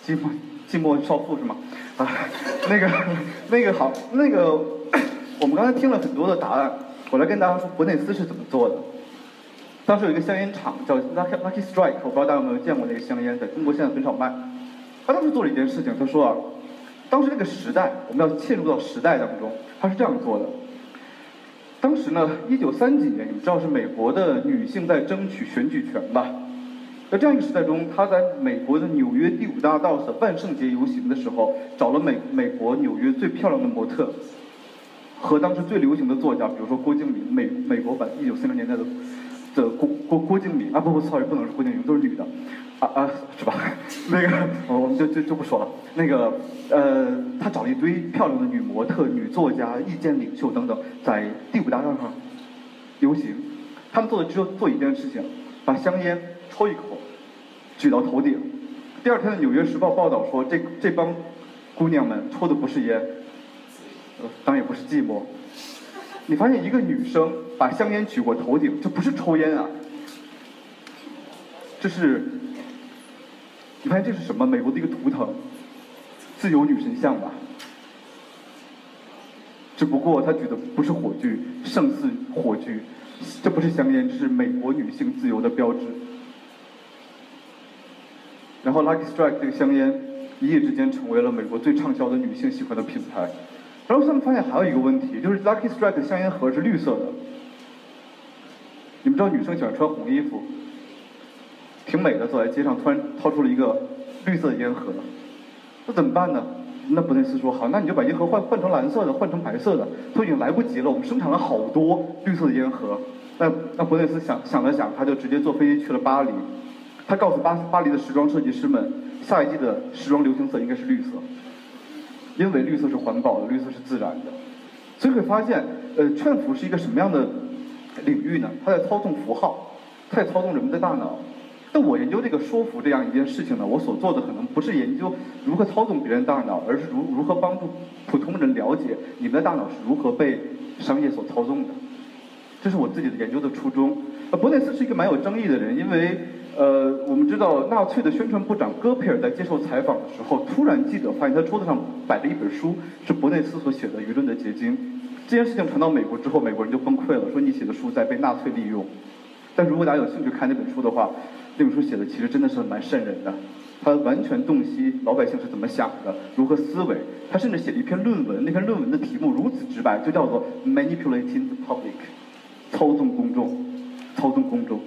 寂寞寂寞少妇是吗？啊，那个那个好，那个 我们刚才听了很多的答案，我来跟大家说伯内斯是怎么做的。当时有一个香烟厂叫 Lucky Lucky Strike，我不知道大家有没有见过那个香烟，在中国现在很少卖。他当时做了一件事情，他说啊，当时那个时代，我们要嵌入到时代当中，他是这样做的。当时呢，一九三几年，你们知道是美国的女性在争取选举权吧？在这样一个时代中，他在美国的纽约第五大道的万圣节游行的时候，找了美美国纽约最漂亮的模特，和当时最流行的作家，比如说郭敬明，美美国版一九四零年代的的郭郭郭敬明啊，不不，sorry，不能是郭敬明，都是女的，啊啊，是吧？那个我们就就就不说了。那个呃，他找了一堆漂亮的女模特、女作家、意见领袖等等，在第五大道上游行。他们做的只有做一件事情，把香烟抽一口，举到头顶。第二天的《纽约时报》报道说，这这帮姑娘们抽的不是烟，呃，当然也不是寂寞。你发现一个女生把香烟举过头顶，这不是抽烟啊，这是，你发现这是什么？美国的一个图腾，自由女神像吧。只不过她举的不是火炬，胜似火炬，这不是香烟，这是美国女性自由的标志。然后 Lucky Strike 这个香烟一夜之间成为了美国最畅销的女性喜欢的品牌。然后他们发现还有一个问题，就是 Lucky Strike 的香烟盒是绿色的。你们知道女生喜欢穿红衣服，挺美的，走在街上突然掏出了一个绿色的烟盒，那怎么办呢？那伯内斯说好，那你就把烟盒换换成蓝色的，换成白色的，都已经来不及了，我们生产了好多绿色的烟盒。那那伯内斯想想了想，他就直接坐飞机去了巴黎。他告诉巴巴黎的时装设计师们，下一季的时装流行色应该是绿色，因为绿色是环保的，绿色是自然的。所以会发现，呃，劝服是一个什么样的领域呢？它在操纵符号，它在操纵人们的大脑。那我研究这个说服这样一件事情呢，我所做的可能不是研究如何操纵别人大脑，而是如如何帮助普通人了解你们的大脑是如何被商业所操纵的。这是我自己的研究的初衷。呃，伯内斯是一个蛮有争议的人，因为呃，我们知道纳粹的宣传部长戈培尔在接受采访的时候，突然记者发现他桌子上摆着一本书，是伯内斯所写的《舆论的结晶》。这件事情传到美国之后，美国人就崩溃了，说你写的书在被纳粹利用。但如果大家有兴趣看那本书的话，那本书写的其实真的是蛮瘆人的，他完全洞悉老百姓是怎么想的，如何思维。他甚至写了一篇论文，那篇论文的题目如此直白，就叫做 “Manipulating the Public”，操纵公众，操纵公众。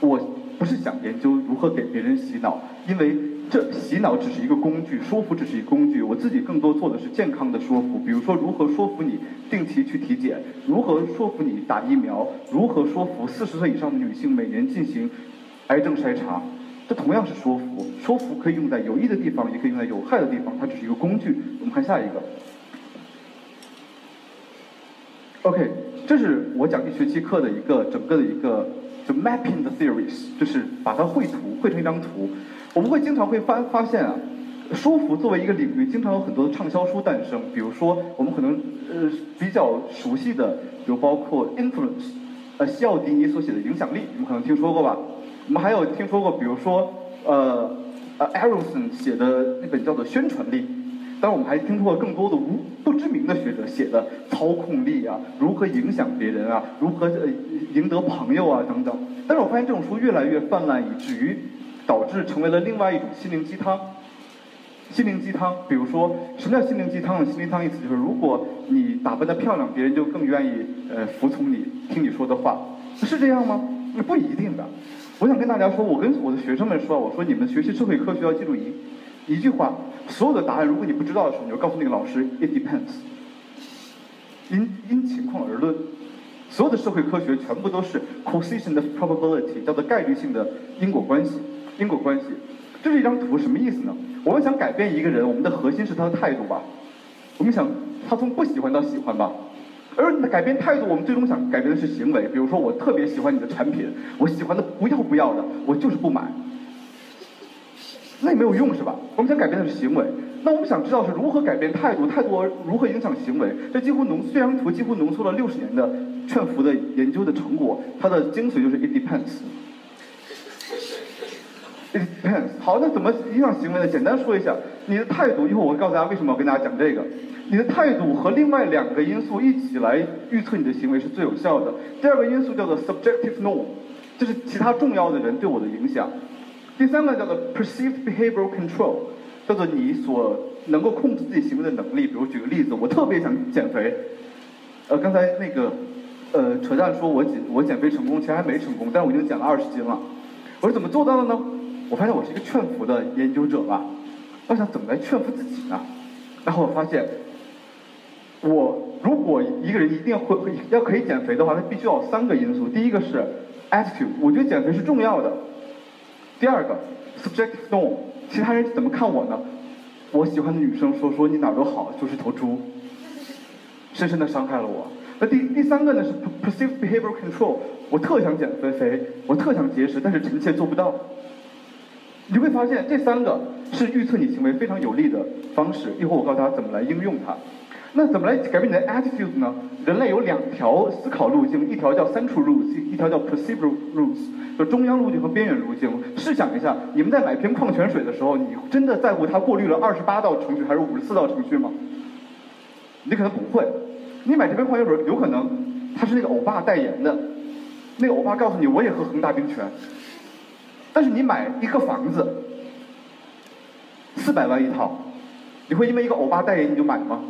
我不是想研究如何给别人洗脑，因为这洗脑只是一个工具，说服只是一个工具。我自己更多做的是健康的说服，比如说如何说服你定期去体检，如何说服你打疫苗，如何说服四十岁以上的女性每年进行癌症筛查。这同样是说服，说服可以用在有益的地方，也可以用在有害的地方，它只是一个工具。我们看下一个。OK，这是我讲一学期课的一个整个的一个 mapping the theories，就是把它绘图绘成一张图。我们会经常会发发现啊，说服作为一个领域，经常有很多的畅销书诞生。比如说，我们可能呃比较熟悉的有包括 influence，呃西奥迪尼所写的影响力，你们可能听说过吧？我们还有听说过，比如说呃呃 Erikson 写的那本叫做宣传力。当我们还听说过更多的无不知名的学者写的操控力啊，如何影响别人啊，如何呃赢得朋友啊等等。但是我发现这种书越来越泛滥，以至于导致成为了另外一种心灵鸡汤。心灵鸡汤，比如说，什么叫心灵鸡汤呢？心灵鸡汤意思就是，如果你打扮的漂亮，别人就更愿意呃服从你，听你说的话，是这样吗？那不一定的。我想跟大家说，我跟我的学生们说，我说你们学习社会科学要记住一一句话：所有的答案，如果你不知道的时候，你就告诉那个老师，it depends，因因情况而论。所有的社会科学全部都是 causation of probability，叫做概率性的因果关系。因果关系，这是一张图，什么意思呢？我们想改变一个人，我们的核心是他的态度吧？我们想他从不喜欢到喜欢吧？而改变态度，我们最终想改变的是行为。比如说，我特别喜欢你的产品，我喜欢的不要不要的，我就是不买。那也没有用是吧？我们想改变的是行为。那我们想知道是如何改变态度，态度如何影响行为？这几乎浓这张图几乎浓缩了六十年的劝服的研究的成果，它的精髓就是 it depends。It depends。好，那怎么影响行为呢？简单说一下，你的态度，一会儿我会告诉大家为什么要跟大家讲这个。你的态度和另外两个因素一起来预测你的行为是最有效的。第二个因素叫做 subjective norm，这是其他重要的人对我的影响。第三个叫做 perceived behavioral control，叫做你所能够控制自己行为的能力。比如举个例子，我特别想减肥，呃，刚才那个呃扯淡说我减我减肥成功，其实还没成功，但是我已经减了二十斤了。我是怎么做到的呢？我发现我是一个劝服的研究者吧。我想怎么来劝服自己呢？然后我发现，我如果一个人一定会要可以减肥的话，他必须要有三个因素。第一个是 attitude，我觉得减肥是重要的。第二个 subjective norm，其他人怎么看我呢？我喜欢的女生说说你哪儿都好，就是头猪，深深的伤害了我。那第第三个呢是 perceived behavioral control，我特想减肥肥，我特想节食，但是臣妾做不到。你会发现这三个是预测你行为非常有利的方式。一会儿我告诉大家怎么来应用它。那怎么来改变你的 attitude 呢？人类有两条思考路径，一条叫 central routes，一条叫 perceived routes，就中央路径和边缘路径。试想一下，你们在买瓶矿泉水的时候，你真的在乎它过滤了二十八道程序还是五十四道程序吗？你可能不会。你买这瓶矿泉水，有可能它是那个欧巴代言的，那个欧巴告诉你我也喝恒大冰泉。但是你买一个房子，四百万一套，你会因为一个欧巴代言你就买吗？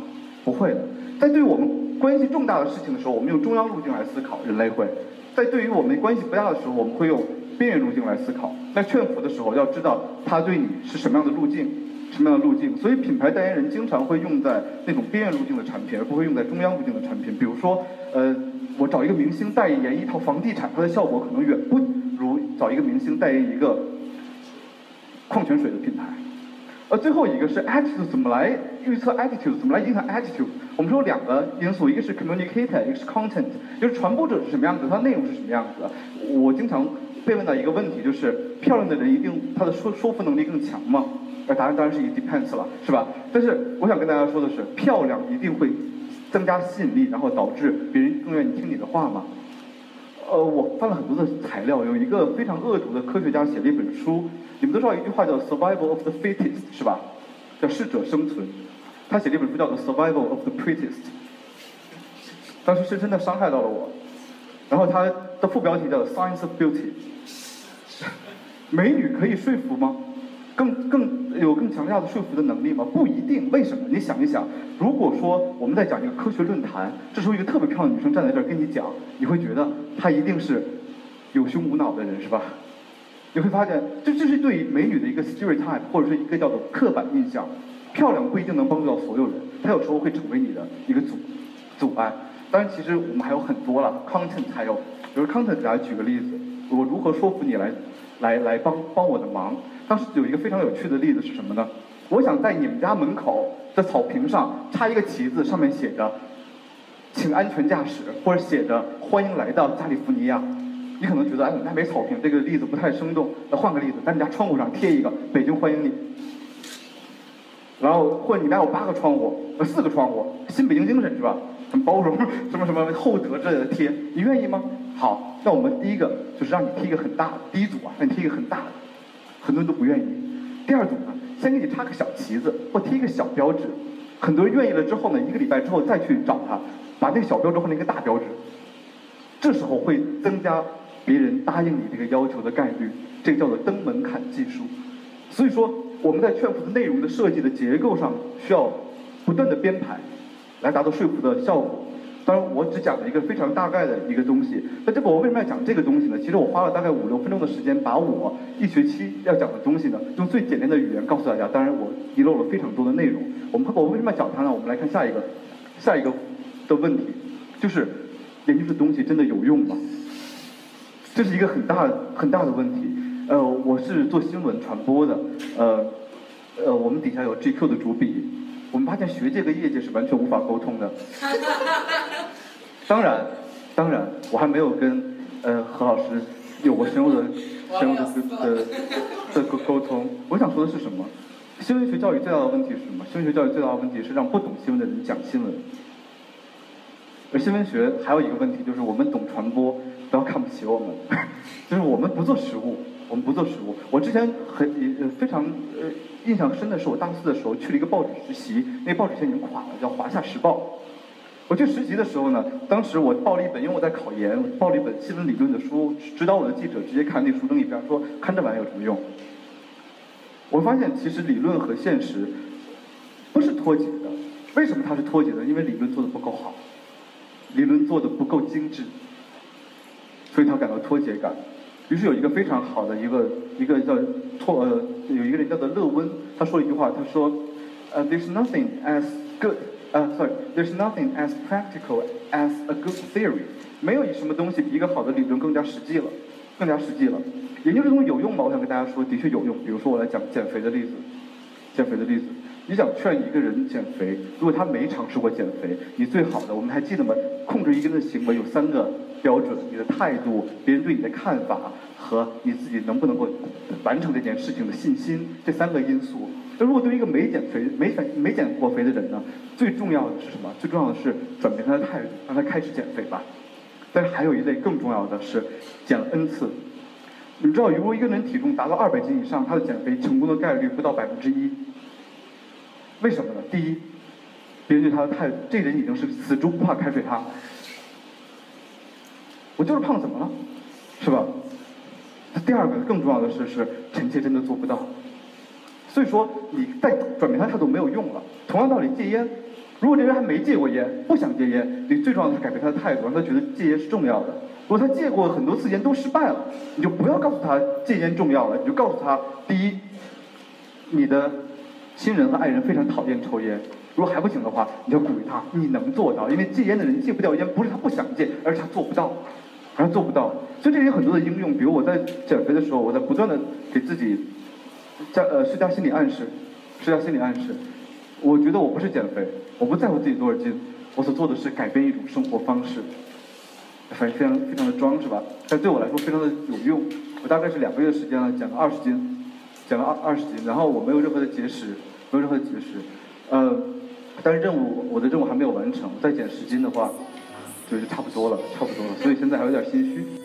不会的。在对我们关系重大的事情的时候，我们用中央路径来思考，人类会；在对于我们关系不大的时候，我们会用边缘路径来思考。在劝服的时候，要知道他对你是什么样的路径，什么样的路径。所以品牌代言人经常会用在那种边缘路径的产品，而不会用在中央路径的产品。比如说，呃，我找一个明星代言一套房地产，它的效果可能远不如找一个明星代言一个矿泉水的品牌。呃，最后一个是 attitude，怎么来预测 attitude，怎么来影响 attitude？我们说两个因素，一个是 communicator，一个是 content，就是传播者是什么样子，它内容是什么样子。我经常被问到一个问题，就是漂亮的人一定他的说说服能力更强吗？呃，答案当然是 it depends 了，是吧？但是我想跟大家说的是，漂亮一定会增加吸引力，然后导致别人更愿意听你的话吗？呃，我翻了很多的材料，有一个非常恶毒的科学家写了一本书，你们都知道一句话叫 survival of the fittest，是吧？叫适者生存。他写了一本书叫做 survival of the prettiest，当时深深的伤害到了我。然后他的副标题叫 science of beauty，美女可以说服吗？更更有更强大的说服的能力吗？不一定。为什么？你想一想，如果说我们在讲一个科学论坛，这时候一个特别漂亮的女生站在这儿跟你讲，你会觉得她一定是有胸无脑的人，是吧？你会发现，这这是对美女的一个 stereotype，或者是一个叫做刻板印象。漂亮不一定能帮助到所有人，她有时候会成为你的一个阻阻碍。当然，其实我们还有很多了，content 还有，比如 content，给大家举个例子，我如何说服你来来来帮帮我的忙？当时有一个非常有趣的例子是什么呢？我想在你们家门口的草坪上插一个旗子，上面写着“请安全驾驶”或者写着“欢迎来到加利福尼亚”。你可能觉得哎，我们家没草坪，这个例子不太生动。那换个例子，在你家窗户上贴一个“北京欢迎你”。然后或者你家有八个窗户，呃四个窗户，新北京精神是吧？很包容，什么什么厚德之类的贴，你愿意吗？好，那我们第一个就是让你贴一个很大的，第一组啊，让你贴一个很大的。很多人都不愿意。第二组呢，先给你插个小旗子或贴一个小标志，很多人愿意了之后呢，一个礼拜之后再去找他，把那个小标志换成一个大标志，这时候会增加别人答应你这个要求的概率，这叫做登门槛技术。所以说我们在劝服的内容的设计的结构上需要不断的编排，来达到说服的效果。当然，我只讲了一个非常大概的一个东西。那这个我为什么要讲这个东西呢？其实我花了大概五六分钟的时间，把我一学期要讲的东西呢，用最简练的语言告诉大家。当然，我遗漏了非常多的内容。我们我为什么要讲它呢？我们来看下一个，下一个的问题，就是研究的东西真的有用吗？这是一个很大很大的问题。呃，我是做新闻传播的，呃，呃，我们底下有 GQ 的主笔。我们发现学界跟业界是完全无法沟通的。当然，当然，我还没有跟呃何老师有过深入的、深入的的的沟沟通。我想说的是什么？新闻学教育最大的问题是什么？新闻学教育最大的问题是让不懂新闻的人讲新闻。而新闻学还有一个问题就是我们懂传播，不要看不起我们，就是我们不做实务。我们不做实物。我之前很也非常呃印象深的是，我大四的时候去了一个报纸实习，那报纸现在已经垮了，叫《华夏时报》。我去实习的时候呢，当时我报了一本，因为我在考研，报了一本新闻理论的书，指导我的记者直接看那书扔一边，说看这玩意有什么用？我发现其实理论和现实不是脱节的。为什么它是脱节的？因为理论做的不够好，理论做的不够精致，所以他感到脱节感。于是有一个非常好的一个一个叫托呃有一个人叫做乐温，他说了一句话，他说，呃，There's nothing as good，呃，Sorry，There's nothing as practical as a good theory，没有什么东西比一个好的理论更加实际了，更加实际了。研究这东西有用吗？我想跟大家说，的确有用。比如说我来讲减肥的例子，减肥的例子，你想劝一个人减肥，如果他没尝试过减肥，你最好的，我们还记得吗？控制一个人的行为有三个。标准，你的态度，别人对你的看法和你自己能不能够完成这件事情的信心，这三个因素。那如果对于一个没减肥、没减、没减过肥的人呢？最重要的是什么？最重要的是转变他的态度，让他开始减肥吧。但是还有一类更重要的是减了 n 次。你知道，如果一个人体重达到二百斤以上，他的减肥成功的概率不到百分之一。为什么呢？第一，别人对他的态度，这人已经是死猪不怕开水烫。我就是胖，怎么了？是吧？那第二个更重要的是，是臣妾真的做不到。所以说，你再转变他态度没有用了。同样道理，戒烟，如果这人还没戒过烟，不想戒烟，你最重要的是改变他的态度，让他觉得戒烟是重要的。如果他戒过很多次烟都失败了，你就不要告诉他戒烟重要了，你就告诉他：第一，你的亲人和爱人非常讨厌抽烟。如果还不行的话，你就鼓励他，你能做到，因为戒烟的人戒不掉烟，不是他不想戒，而是他做不到。而做不到，所以这里有很多的应用。比如我在减肥的时候，我在不断的给自己加呃施加心理暗示，施加心理暗示。我觉得我不是减肥，我不在乎自己多少斤，我所做的是改变一种生活方式。反正非常非常的装是吧？但对我来说非常的有用。我大概是两个月的时间了，减了二十斤，减了二二十斤，然后我没有任何的节食，没有任何的节食。呃，但是任务我的任务还没有完成，再减十斤的话。就差不多了，差不多了，所以现在还有点心虚。